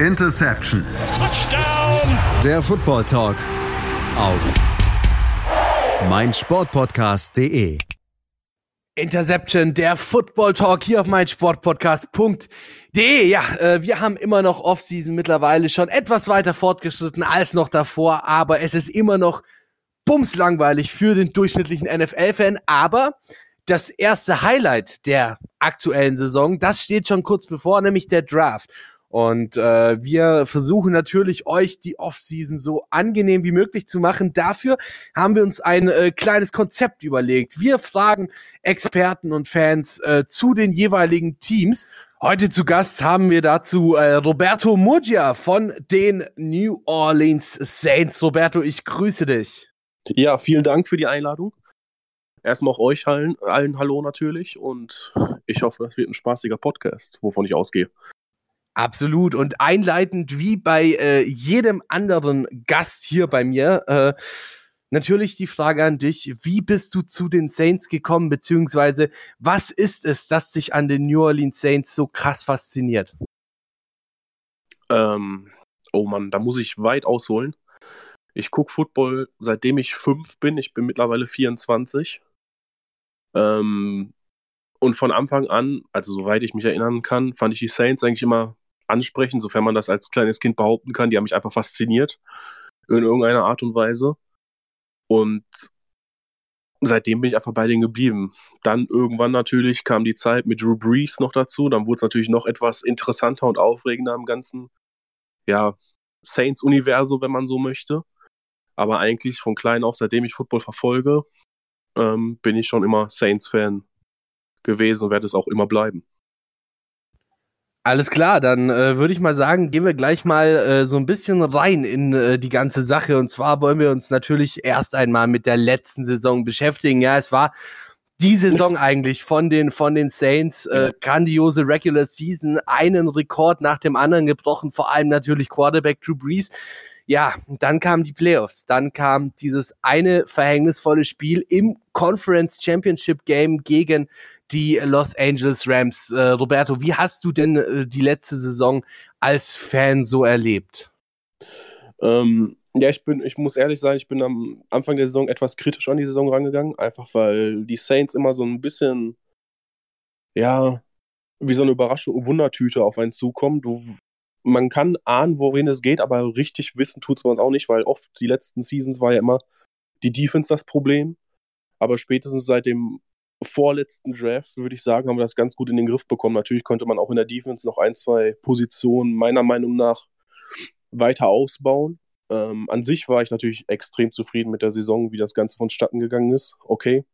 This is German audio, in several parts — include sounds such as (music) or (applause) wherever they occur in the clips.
Interception. Touchdown. Der Football Talk auf meinsportpodcast.de. Interception, der Football Talk hier auf meinsportpodcast.de. Ja, äh, wir haben immer noch Offseason mittlerweile schon etwas weiter fortgeschritten als noch davor, aber es ist immer noch bumslangweilig für den durchschnittlichen NFL-Fan. Aber das erste Highlight der aktuellen Saison, das steht schon kurz bevor, nämlich der Draft. Und äh, wir versuchen natürlich euch die Offseason so angenehm wie möglich zu machen. Dafür haben wir uns ein äh, kleines Konzept überlegt. Wir fragen Experten und Fans äh, zu den jeweiligen Teams. Heute zu Gast haben wir dazu äh, Roberto Muggia von den New Orleans Saints. Roberto, ich grüße dich. Ja, vielen Dank für die Einladung. Erstmal auch euch allen, allen Hallo natürlich und ich hoffe, das wird ein spaßiger Podcast, wovon ich ausgehe. Absolut. Und einleitend wie bei äh, jedem anderen Gast hier bei mir, äh, natürlich die Frage an dich, wie bist du zu den Saints gekommen, beziehungsweise was ist es, das dich an den New Orleans Saints so krass fasziniert? Ähm, oh Mann, da muss ich weit ausholen. Ich gucke Football seitdem ich fünf bin. Ich bin mittlerweile 24. Ähm, und von Anfang an, also soweit ich mich erinnern kann, fand ich die Saints eigentlich immer ansprechen, sofern man das als kleines Kind behaupten kann. Die haben mich einfach fasziniert in irgendeiner Art und Weise. Und seitdem bin ich einfach bei denen geblieben. Dann irgendwann natürlich kam die Zeit mit Drew Brees noch dazu. Dann wurde es natürlich noch etwas interessanter und aufregender im ganzen ja, Saints-Universum, wenn man so möchte. Aber eigentlich von klein auf, seitdem ich Football verfolge, ähm, bin ich schon immer Saints-Fan gewesen und werde es auch immer bleiben. Alles klar, dann äh, würde ich mal sagen, gehen wir gleich mal äh, so ein bisschen rein in äh, die ganze Sache. Und zwar wollen wir uns natürlich erst einmal mit der letzten Saison beschäftigen. Ja, es war die Saison eigentlich von den von den Saints äh, grandiose Regular Season, einen Rekord nach dem anderen gebrochen, vor allem natürlich Quarterback Drew Brees. Ja, dann kamen die Playoffs, dann kam dieses eine verhängnisvolle Spiel im Conference Championship Game gegen die Los Angeles Rams. Äh, Roberto, wie hast du denn äh, die letzte Saison als Fan so erlebt? Ähm, ja, ich bin, ich muss ehrlich sein, ich bin am Anfang der Saison etwas kritisch an die Saison rangegangen, einfach weil die Saints immer so ein bisschen, ja, wie so eine Überraschung, Wundertüte auf einen zukommen. Du, man kann ahnen, worin es geht, aber richtig wissen tut es man es auch nicht, weil oft die letzten Seasons war ja immer die Defense das Problem. Aber spätestens seit dem vorletzten Draft, würde ich sagen, haben wir das ganz gut in den Griff bekommen. Natürlich konnte man auch in der Defense noch ein, zwei Positionen meiner Meinung nach weiter ausbauen. Ähm, an sich war ich natürlich extrem zufrieden mit der Saison, wie das Ganze vonstatten gegangen ist. Okay.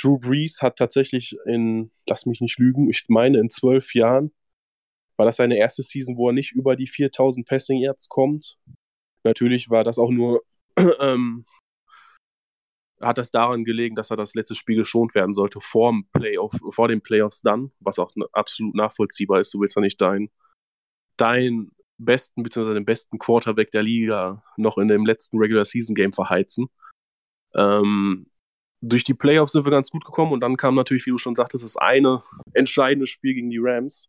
Drew Brees hat tatsächlich in, lass mich nicht lügen, ich meine in zwölf Jahren war das seine erste Season, wo er nicht über die 4000 Passing Yards kommt. Natürlich war das auch nur (clears throat) ähm, hat das daran gelegen, dass er das letzte Spiel geschont werden sollte vor, dem Playoff, vor den Playoffs dann, was auch absolut nachvollziehbar ist. Du willst ja nicht deinen dein besten bzw. den besten Quarterback der Liga noch in dem letzten Regular Season Game verheizen. Ähm, durch die Playoffs sind wir ganz gut gekommen und dann kam natürlich, wie du schon sagtest, das eine entscheidende Spiel gegen die Rams.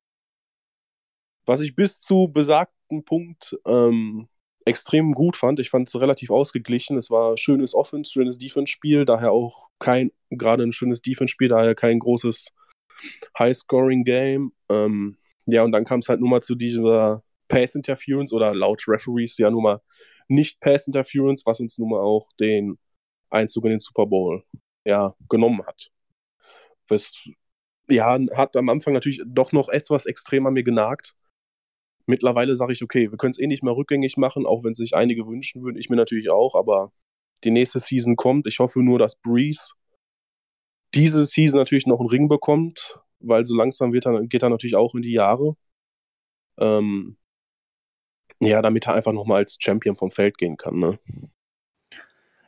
Was ich bis zu besagten Punkt ähm, extrem gut fand. Ich fand es relativ ausgeglichen. Es war schönes Offense, schönes Defense-Spiel, daher auch kein, gerade ein schönes Defense-Spiel, daher kein großes High-Scoring-Game. Ähm, ja, und dann kam es halt nur mal zu dieser Pass-Interference oder laut Referees ja nur mal nicht Pass-Interference, was uns nun mal auch den Einzug in den Super Bowl ja, genommen hat. Das, ja, hat am Anfang natürlich doch noch etwas extrem an mir genagt. Mittlerweile sage ich, okay, wir können es eh nicht mehr rückgängig machen, auch wenn sich einige wünschen würden. Ich mir natürlich auch, aber die nächste Season kommt. Ich hoffe nur, dass Breeze diese Season natürlich noch einen Ring bekommt, weil so langsam wird er, geht er natürlich auch in die Jahre. Ähm, ja, damit er einfach nochmal als Champion vom Feld gehen kann. Ne?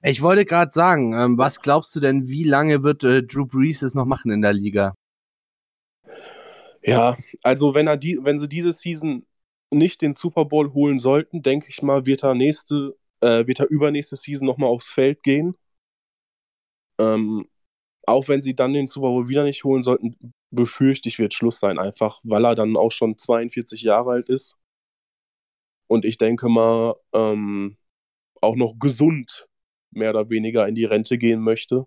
Ich wollte gerade sagen, ähm, was glaubst du denn, wie lange wird äh, Drew Brees es noch machen in der Liga? Ja, also wenn er die, wenn sie diese Season nicht den Super Bowl holen sollten, denke ich mal, wird er nächste, äh, wird er übernächste Season nochmal aufs Feld gehen. Ähm, auch wenn sie dann den Super Bowl wieder nicht holen sollten, befürchte ich, wird Schluss sein, einfach weil er dann auch schon 42 Jahre alt ist. und ich denke mal ähm, auch noch gesund mehr oder weniger in die Rente gehen möchte.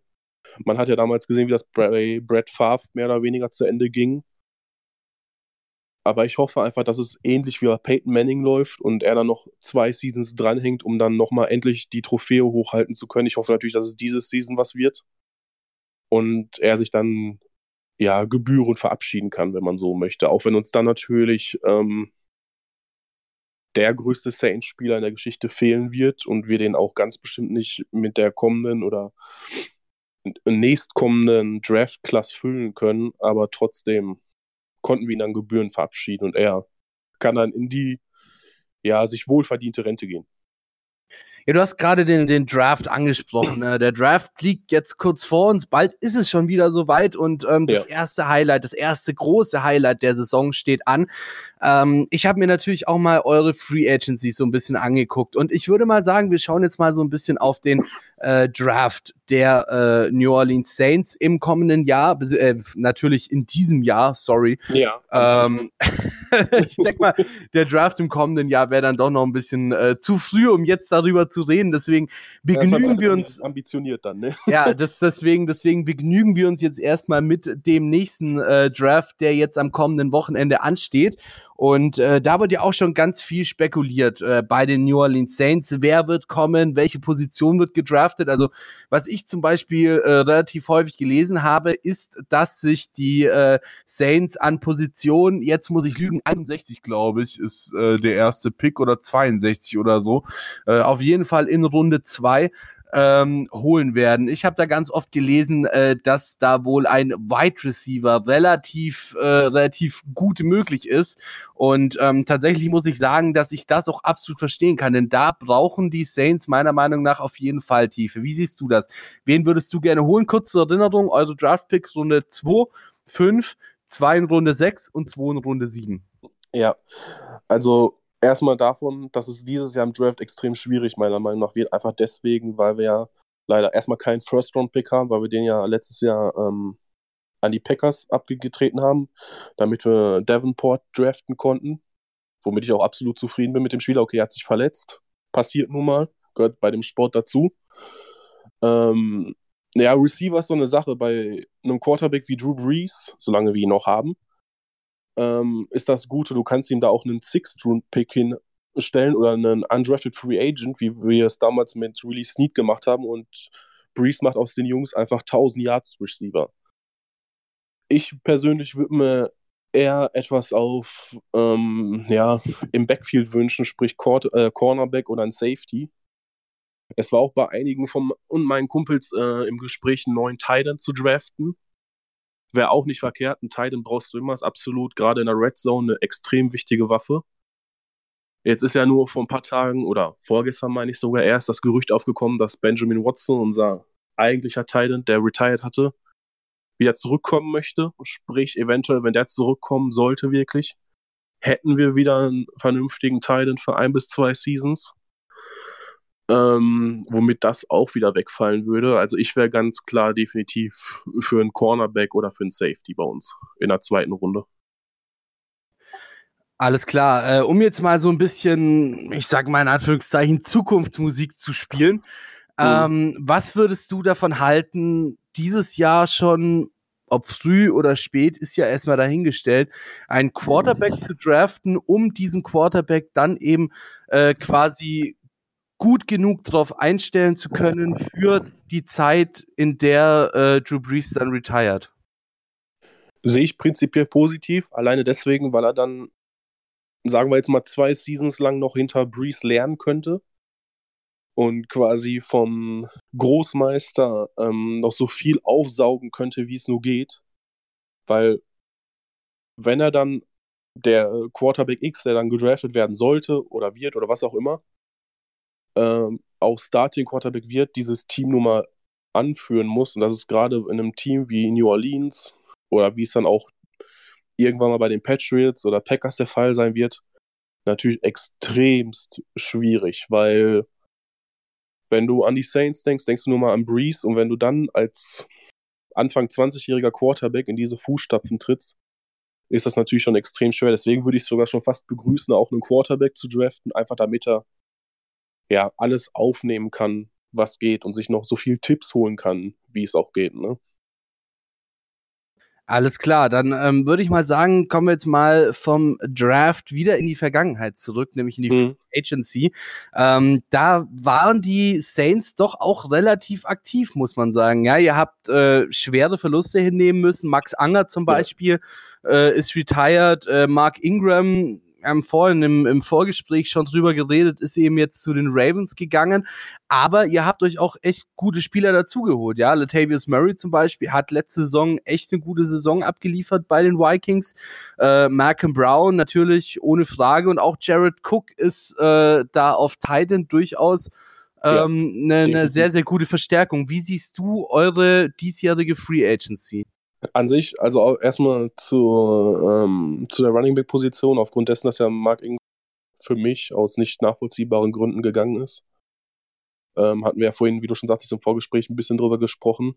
Man hat ja damals gesehen, wie das bei Brad Favre mehr oder weniger zu Ende ging. Aber ich hoffe einfach, dass es ähnlich wie bei Peyton Manning läuft und er dann noch zwei Seasons dranhängt, um dann nochmal endlich die Trophäe hochhalten zu können. Ich hoffe natürlich, dass es diese Season was wird. Und er sich dann ja gebührend verabschieden kann, wenn man so möchte. Auch wenn uns dann natürlich ähm, der größte Saints-Spieler in der Geschichte fehlen wird und wir den auch ganz bestimmt nicht mit der kommenden oder nächstkommenden Draft-Class füllen können, aber trotzdem konnten wir ihn dann Gebühren verabschieden und er kann dann in die ja sich wohlverdiente Rente gehen. Ja, du hast gerade den, den Draft angesprochen. Ne? Der Draft liegt jetzt kurz vor uns. Bald ist es schon wieder soweit und ähm, das ja. erste Highlight, das erste große Highlight der Saison steht an. Ähm, ich habe mir natürlich auch mal eure Free Agency so ein bisschen angeguckt und ich würde mal sagen, wir schauen jetzt mal so ein bisschen auf den äh, Draft der äh, New Orleans Saints im kommenden Jahr, äh, natürlich in diesem Jahr, sorry. Ja. Ähm, (laughs) ich denke mal, der Draft im kommenden Jahr wäre dann doch noch ein bisschen äh, zu früh, um jetzt darüber zu reden. Deswegen begnügen wir uns. Ambitioniert dann, ne? Ja, das, deswegen, deswegen begnügen wir uns jetzt erstmal mit dem nächsten äh, Draft, der jetzt am kommenden Wochenende ansteht. Und äh, da wird ja auch schon ganz viel spekuliert äh, bei den New Orleans Saints. Wer wird kommen? Welche Position wird gedraftet? Also, was ich zum Beispiel äh, relativ häufig gelesen habe, ist, dass sich die äh, Saints an Position, jetzt muss ich lügen, 61, glaube ich, ist äh, der erste Pick oder 62 oder so. Äh, auf jeden Fall in Runde zwei ähm, holen werden. Ich habe da ganz oft gelesen, äh, dass da wohl ein Wide Receiver relativ, äh, relativ gut möglich ist. Und ähm, tatsächlich muss ich sagen, dass ich das auch absolut verstehen kann, denn da brauchen die Saints meiner Meinung nach auf jeden Fall Tiefe. Wie siehst du das? Wen würdest du gerne holen? Kurze Erinnerung, eure Draft-Picks Runde 2, 5, 2 in Runde 6 und 2 in Runde 7. Ja, also erstmal davon, dass es dieses Jahr im Draft extrem schwierig meiner Meinung nach wird. Einfach deswegen, weil wir ja leider erstmal keinen First-Round-Pick haben, weil wir den ja letztes Jahr ähm, an die Packers abgetreten haben, damit wir Davenport draften konnten. Womit ich auch absolut zufrieden bin mit dem Spieler. Okay, er hat sich verletzt. Passiert nun mal. Gehört bei dem Sport dazu. Ähm, ja, Receiver ist so eine Sache bei einem Quarterback wie Drew Brees, solange wir ihn noch haben ähm, ist das Gute, du kannst ihm da auch einen Sixth-Round-Pick hinstellen oder einen Undrafted Free Agent, wie wir es damals mit Really Snead gemacht haben und Breeze macht aus den Jungs einfach 1000 Yards Receiver. Ich persönlich würde mir eher etwas auf ähm, ja, im Backfield wünschen, sprich Cor äh, Cornerback oder ein Safety. Es war auch bei einigen von und meinen Kumpels äh, im Gespräch, einen neuen Titan zu draften. Wäre auch nicht verkehrt. Ein Titan brauchst du immer, ist absolut gerade in der Red Zone eine extrem wichtige Waffe. Jetzt ist ja nur vor ein paar Tagen oder vorgestern meine ich sogar erst das Gerücht aufgekommen, dass Benjamin Watson, unser eigentlicher Titan, der retired hatte, wieder zurückkommen möchte. Sprich, eventuell, wenn der zurückkommen sollte wirklich, hätten wir wieder einen vernünftigen Titan für ein bis zwei Seasons ähm, womit das auch wieder wegfallen würde. Also ich wäre ganz klar definitiv für einen Cornerback oder für einen Safety bei uns in der zweiten Runde. Alles klar. Äh, um jetzt mal so ein bisschen, ich sag mal in Anführungszeichen, Zukunftsmusik zu spielen. Mhm. Ähm, was würdest du davon halten, dieses Jahr schon, ob früh oder spät, ist ja erstmal dahingestellt, einen Quarterback zu draften, um diesen Quarterback dann eben äh, quasi gut genug darauf einstellen zu können für die Zeit, in der äh, Drew Brees dann retired? Sehe ich prinzipiell positiv, alleine deswegen, weil er dann, sagen wir jetzt mal, zwei Seasons lang noch hinter Brees lernen könnte und quasi vom Großmeister ähm, noch so viel aufsaugen könnte, wie es nur geht. Weil, wenn er dann der Quarterback X, der dann gedraftet werden sollte oder wird oder was auch immer, ähm, auch Starting Quarterback wird, dieses Team nun mal anführen muss. Und das ist gerade in einem Team wie New Orleans oder wie es dann auch irgendwann mal bei den Patriots oder Packers der Fall sein wird, natürlich extremst schwierig, weil wenn du an die Saints denkst, denkst du nur mal an Breeze und wenn du dann als Anfang 20-jähriger Quarterback in diese Fußstapfen trittst, ist das natürlich schon extrem schwer. Deswegen würde ich sogar schon fast begrüßen, auch einen Quarterback zu draften, einfach damit er ja alles aufnehmen kann, was geht und sich noch so viel Tipps holen kann, wie es auch geht. Ne? Alles klar, dann ähm, würde ich mal sagen, kommen wir jetzt mal vom Draft wieder in die Vergangenheit zurück, nämlich in die mhm. Agency. Ähm, da waren die Saints doch auch relativ aktiv, muss man sagen. Ja, ihr habt äh, schwere Verluste hinnehmen müssen. Max Anger zum Beispiel ja. äh, ist retired. Äh, Mark Ingram haben vorhin im, im Vorgespräch schon drüber geredet, ist eben jetzt zu den Ravens gegangen. Aber ihr habt euch auch echt gute Spieler dazugeholt. Ja, Latavius Murray zum Beispiel hat letzte Saison echt eine gute Saison abgeliefert bei den Vikings. Äh, Malcolm Brown natürlich ohne Frage und auch Jared Cook ist äh, da auf Titan durchaus eine ähm, ja, ne, ne sehr, sehr gute Verstärkung. Wie siehst du eure diesjährige Free Agency? An sich, also erstmal zu, ähm, zu der Running Back Position, aufgrund dessen, dass ja Mark Ingram für mich aus nicht nachvollziehbaren Gründen gegangen ist. Ähm, hatten wir ja vorhin, wie du schon sagtest, im Vorgespräch ein bisschen drüber gesprochen.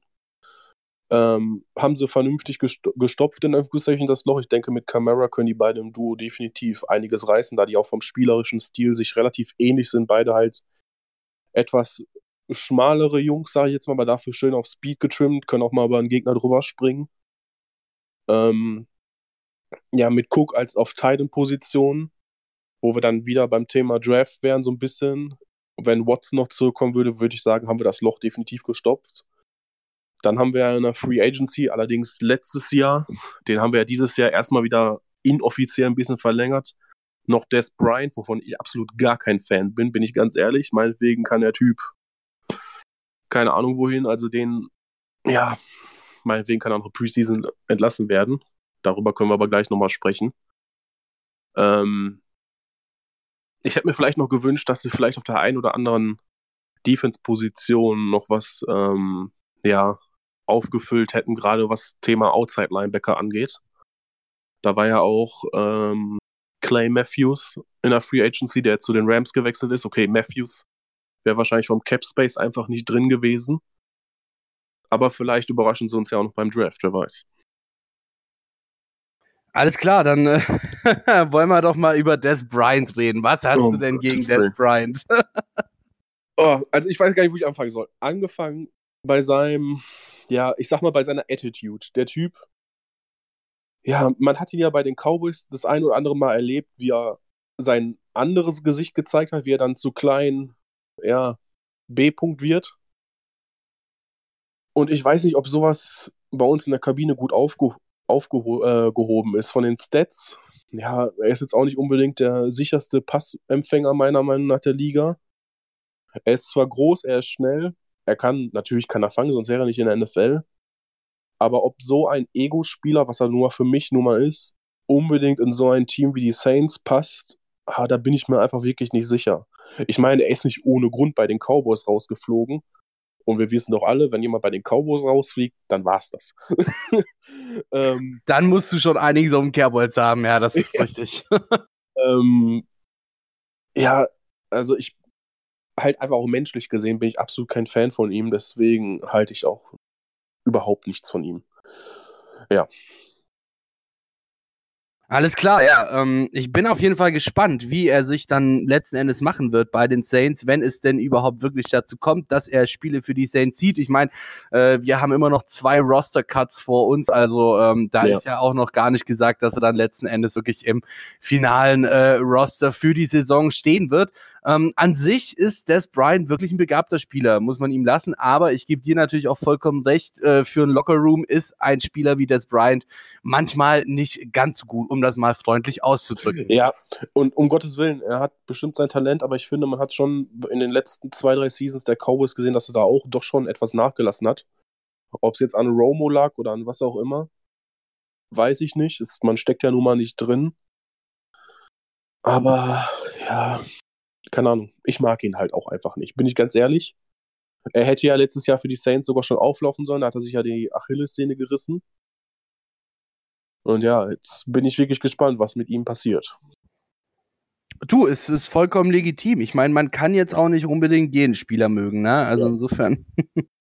Ähm, haben sie vernünftig gestopft in Anführungszeichen das Loch. Ich denke, mit Camara können die beiden im Duo definitiv einiges reißen, da die auch vom spielerischen Stil sich relativ ähnlich sind. Beide halt etwas schmalere Jungs, sage ich jetzt mal, aber dafür schön auf Speed getrimmt, können auch mal über einen Gegner drüber springen. Ähm, ja, mit Cook als auf Titan-Position, wo wir dann wieder beim Thema Draft wären, so ein bisschen. Wenn Watson noch zurückkommen würde, würde ich sagen, haben wir das Loch definitiv gestopft. Dann haben wir eine Free Agency, allerdings letztes Jahr. Den haben wir ja dieses Jahr erstmal wieder inoffiziell ein bisschen verlängert. Noch Des Bryant, wovon ich absolut gar kein Fan bin, bin ich ganz ehrlich. Meinetwegen kann der Typ keine Ahnung wohin, also den, ja, meinetwegen kann er noch Preseason entlassen werden. Darüber können wir aber gleich nochmal sprechen. Ähm, ich hätte mir vielleicht noch gewünscht, dass sie vielleicht auf der einen oder anderen Defense-Position noch was ähm, ja, aufgefüllt hätten, gerade was Thema Outside-Linebacker angeht. Da war ja auch ähm, Clay Matthews in der Free Agency, der zu den Rams gewechselt ist. Okay, Matthews wäre wahrscheinlich vom Cap Space einfach nicht drin gewesen. Aber vielleicht überraschen sie uns ja auch noch beim Draft, wer weiß. Alles klar, dann äh, (laughs) wollen wir doch mal über Des Bryant reden. Was hast oh, du denn gegen Des Bryant? (laughs) oh, also ich weiß gar nicht, wo ich anfangen soll. Angefangen bei seinem, ja, ich sag mal bei seiner Attitude. Der Typ, ja, man hat ihn ja bei den Cowboys das ein oder andere Mal erlebt, wie er sein anderes Gesicht gezeigt hat, wie er dann zu kleinen, ja, B-Punkt wird. Und ich weiß nicht, ob sowas bei uns in der Kabine gut aufge aufgehoben äh, ist. Von den Stats, ja, er ist jetzt auch nicht unbedingt der sicherste Passempfänger meiner Meinung nach der Liga. Er ist zwar groß, er ist schnell, er kann, natürlich kann er fangen, sonst wäre er nicht in der NFL. Aber ob so ein Ego-Spieler, was er nur für mich nun mal ist, unbedingt in so ein Team wie die Saints passt, ah, da bin ich mir einfach wirklich nicht sicher. Ich meine, er ist nicht ohne Grund bei den Cowboys rausgeflogen. Und wir wissen doch alle, wenn jemand bei den Cowboys rausfliegt, dann war's das. (laughs) ähm, dann musst du schon einiges auf dem Kerbholz haben, ja, das ist (laughs) richtig. ähm, ja, also ich halt einfach auch menschlich gesehen bin ich absolut kein Fan von ihm, deswegen halte ich auch überhaupt nichts von ihm. Ja, alles klar, ja. Ähm, ich bin auf jeden Fall gespannt, wie er sich dann letzten Endes machen wird bei den Saints, wenn es denn überhaupt wirklich dazu kommt, dass er Spiele für die Saints sieht. Ich meine, äh, wir haben immer noch zwei Roster-Cuts vor uns, also ähm, da ja. ist ja auch noch gar nicht gesagt, dass er dann letzten Endes wirklich im finalen äh, Roster für die Saison stehen wird. Ähm, an sich ist Des Bryant wirklich ein begabter Spieler, muss man ihm lassen, aber ich gebe dir natürlich auch vollkommen recht, äh, für ein Lockerroom ist ein Spieler wie Des Bryant manchmal nicht ganz so gut, um das mal freundlich auszudrücken. Ja, und um Gottes Willen, er hat bestimmt sein Talent, aber ich finde, man hat schon in den letzten zwei, drei Seasons der Cowboys gesehen, dass er da auch doch schon etwas nachgelassen hat. Ob es jetzt an Romo lag oder an was auch immer, weiß ich nicht. Es, man steckt ja nun mal nicht drin. Aber ja, keine Ahnung, ich mag ihn halt auch einfach nicht. Bin ich ganz ehrlich. Er hätte ja letztes Jahr für die Saints sogar schon auflaufen sollen, da hat er sich ja die Achillessehne gerissen. Und ja, jetzt bin ich wirklich gespannt, was mit ihm passiert. Du, es ist vollkommen legitim. Ich meine, man kann jetzt auch nicht unbedingt jeden Spieler mögen, ne? Also ja. insofern. (laughs)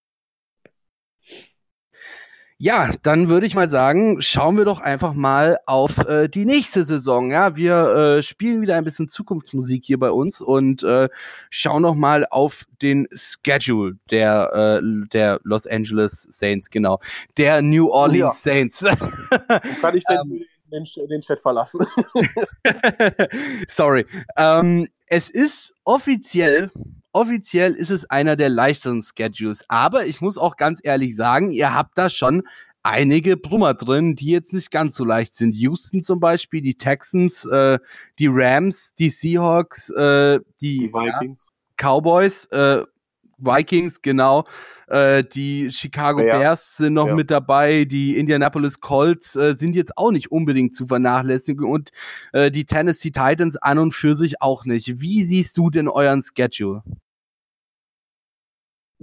Ja, dann würde ich mal sagen, schauen wir doch einfach mal auf äh, die nächste Saison. Ja, wir äh, spielen wieder ein bisschen Zukunftsmusik hier bei uns und äh, schauen noch mal auf den Schedule der äh, der Los Angeles Saints, genau, der New Orleans ja. Saints. Kann (laughs) ich denn ähm, den, den Chat verlassen? (laughs) Sorry. Ähm, es ist offiziell offiziell ist es einer der leichteren Schedules. Aber ich muss auch ganz ehrlich sagen, ihr habt da schon einige Brummer drin, die jetzt nicht ganz so leicht sind. Houston zum Beispiel, die Texans, äh, die Rams, die Seahawks, äh, die, die Vikings. Ja, Cowboys, äh, Vikings, genau. Äh, die Chicago ja. Bears sind noch ja. mit dabei. Die Indianapolis Colts äh, sind jetzt auch nicht unbedingt zu vernachlässigen und äh, die Tennessee Titans an und für sich auch nicht. Wie siehst du denn euren Schedule?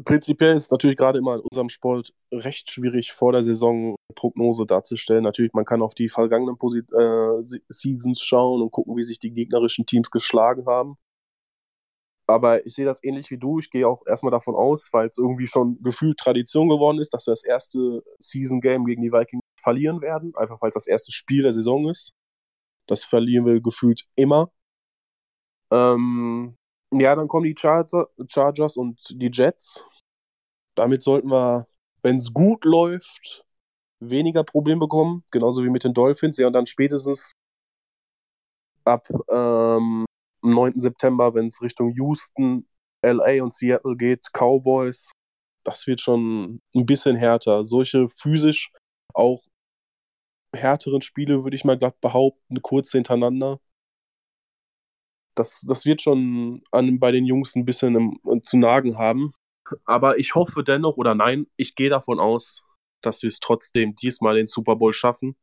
Prinzipiell ist es natürlich gerade immer in unserem Sport recht schwierig, vor der Saison Prognose darzustellen. Natürlich, man kann auf die vergangenen Posit äh, Seasons schauen und gucken, wie sich die gegnerischen Teams geschlagen haben. Aber ich sehe das ähnlich wie du. Ich gehe auch erstmal davon aus, weil es irgendwie schon gefühlt Tradition geworden ist, dass wir das erste Season-Game gegen die Vikings verlieren werden. Einfach weil es das erste Spiel der Saison ist. Das verlieren wir gefühlt immer. Ähm, ja, dann kommen die Charger, Chargers und die Jets. Damit sollten wir, wenn es gut läuft, weniger Probleme bekommen. Genauso wie mit den Dolphins. Ja, und dann spätestens ab ähm, 9. September, wenn es Richtung Houston, LA und Seattle geht, Cowboys. Das wird schon ein bisschen härter. Solche physisch auch härteren Spiele, würde ich mal glatt behaupten, kurz hintereinander das, das wird schon an, bei den Jungs ein bisschen im, zu nagen haben. Aber ich hoffe dennoch, oder nein, ich gehe davon aus, dass wir es trotzdem diesmal den Super Bowl schaffen.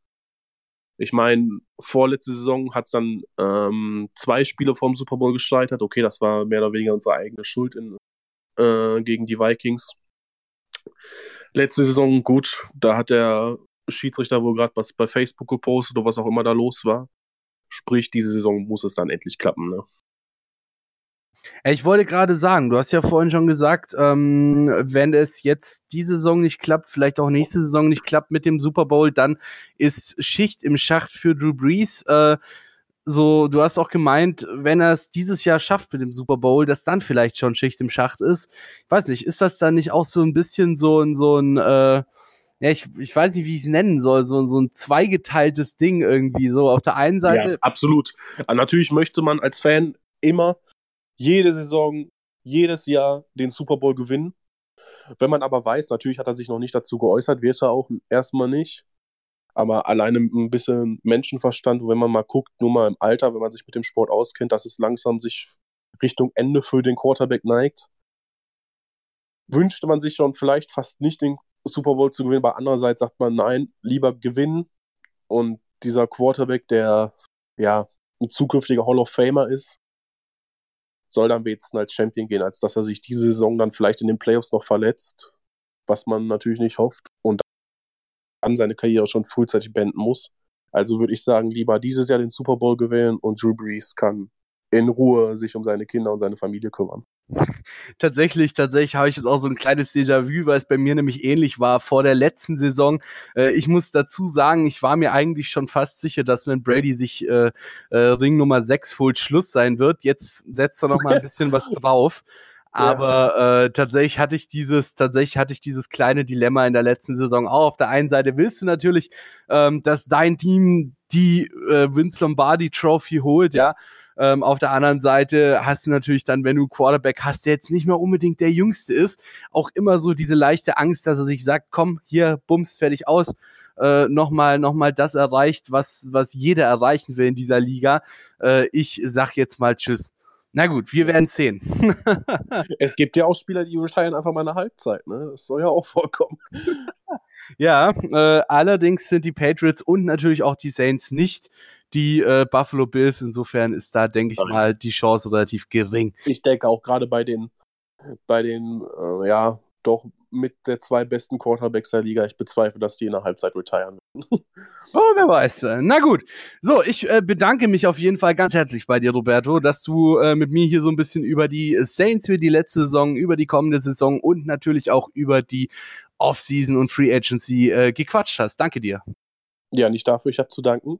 Ich meine, vorletzte Saison hat es dann ähm, zwei Spiele vom Super Bowl gescheitert. Okay, das war mehr oder weniger unsere eigene Schuld in, äh, gegen die Vikings. Letzte Saison, gut, da hat der Schiedsrichter wohl gerade was bei Facebook gepostet oder was auch immer da los war. Sprich, diese Saison muss es dann endlich klappen. Ne? Ich wollte gerade sagen, du hast ja vorhin schon gesagt, ähm, wenn es jetzt diese Saison nicht klappt, vielleicht auch nächste Saison nicht klappt mit dem Super Bowl, dann ist Schicht im Schacht für Drew Brees. Äh, so, du hast auch gemeint, wenn er es dieses Jahr schafft mit dem Super Bowl, dass dann vielleicht schon Schicht im Schacht ist. Ich weiß nicht, ist das dann nicht auch so ein bisschen so ein, so ein, äh, ja, ich, ich weiß nicht, wie ich es nennen soll, so, so ein zweigeteiltes Ding irgendwie. So auf der einen Seite. Ja, absolut. Natürlich möchte man als Fan immer jede Saison, jedes Jahr den Super Bowl gewinnen. Wenn man aber weiß, natürlich hat er sich noch nicht dazu geäußert, wird er auch erstmal nicht. Aber alleine ein bisschen Menschenverstand, wenn man mal guckt, nur mal im Alter, wenn man sich mit dem Sport auskennt, dass es langsam sich Richtung Ende für den Quarterback neigt, wünschte man sich schon vielleicht fast nicht den Super Bowl zu gewinnen. Aber andererseits sagt man, nein, lieber gewinnen. Und dieser Quarterback, der ja ein zukünftiger Hall of Famer ist, soll dann wenigstens als Champion gehen, als dass er sich diese Saison dann vielleicht in den Playoffs noch verletzt, was man natürlich nicht hofft. Und dann seine Karriere schon frühzeitig beenden muss. Also würde ich sagen, lieber dieses Jahr den Super Bowl gewinnen und Drew Brees kann in Ruhe sich um seine Kinder und seine Familie kümmern. Tatsächlich, tatsächlich habe ich jetzt auch so ein kleines Déjà-vu, weil es bei mir nämlich ähnlich war vor der letzten Saison. Äh, ich muss dazu sagen, ich war mir eigentlich schon fast sicher, dass wenn Brady sich äh, äh, Ring Nummer 6 holt, Schluss sein wird. Jetzt setzt er noch mal ein bisschen was drauf. (laughs) Aber ja. äh, tatsächlich hatte ich dieses, tatsächlich hatte ich dieses kleine Dilemma in der letzten Saison auch. Auf der einen Seite willst du natürlich, ähm, dass dein Team die äh, Vince Lombardi Trophy holt, ja. Ähm, auf der anderen Seite hast du natürlich dann, wenn du Quarterback hast, der jetzt nicht mehr unbedingt der Jüngste ist, auch immer so diese leichte Angst, dass er sich sagt, komm, hier, bums, fertig aus. Äh, nochmal noch mal das erreicht, was, was jeder erreichen will in dieser Liga. Äh, ich sag jetzt mal Tschüss. Na gut, wir werden sehen. (laughs) es gibt ja auch Spieler, die retiren einfach mal eine Halbzeit, ne? Das soll ja auch vorkommen. ja, äh, allerdings sind die Patriots und natürlich auch die Saints nicht die äh, Buffalo Bills. Insofern ist da, denke ich Sorry. mal, die Chance relativ gering. Ich denke auch gerade bei den, bei den, äh, ja, doch mit der zwei besten Quarterbacks der Liga. Ich bezweifle, dass die in der Halbzeit retiren. oh, wer weiß. Na gut. So, ich äh, bedanke mich auf jeden Fall ganz herzlich bei dir, Roberto, dass du äh, mit mir hier so ein bisschen über die Saints für die letzte Saison, über die kommende Saison und natürlich auch über die Offseason und Free Agency äh, gequatscht hast. Danke dir. Ja, nicht dafür, ich habe zu danken.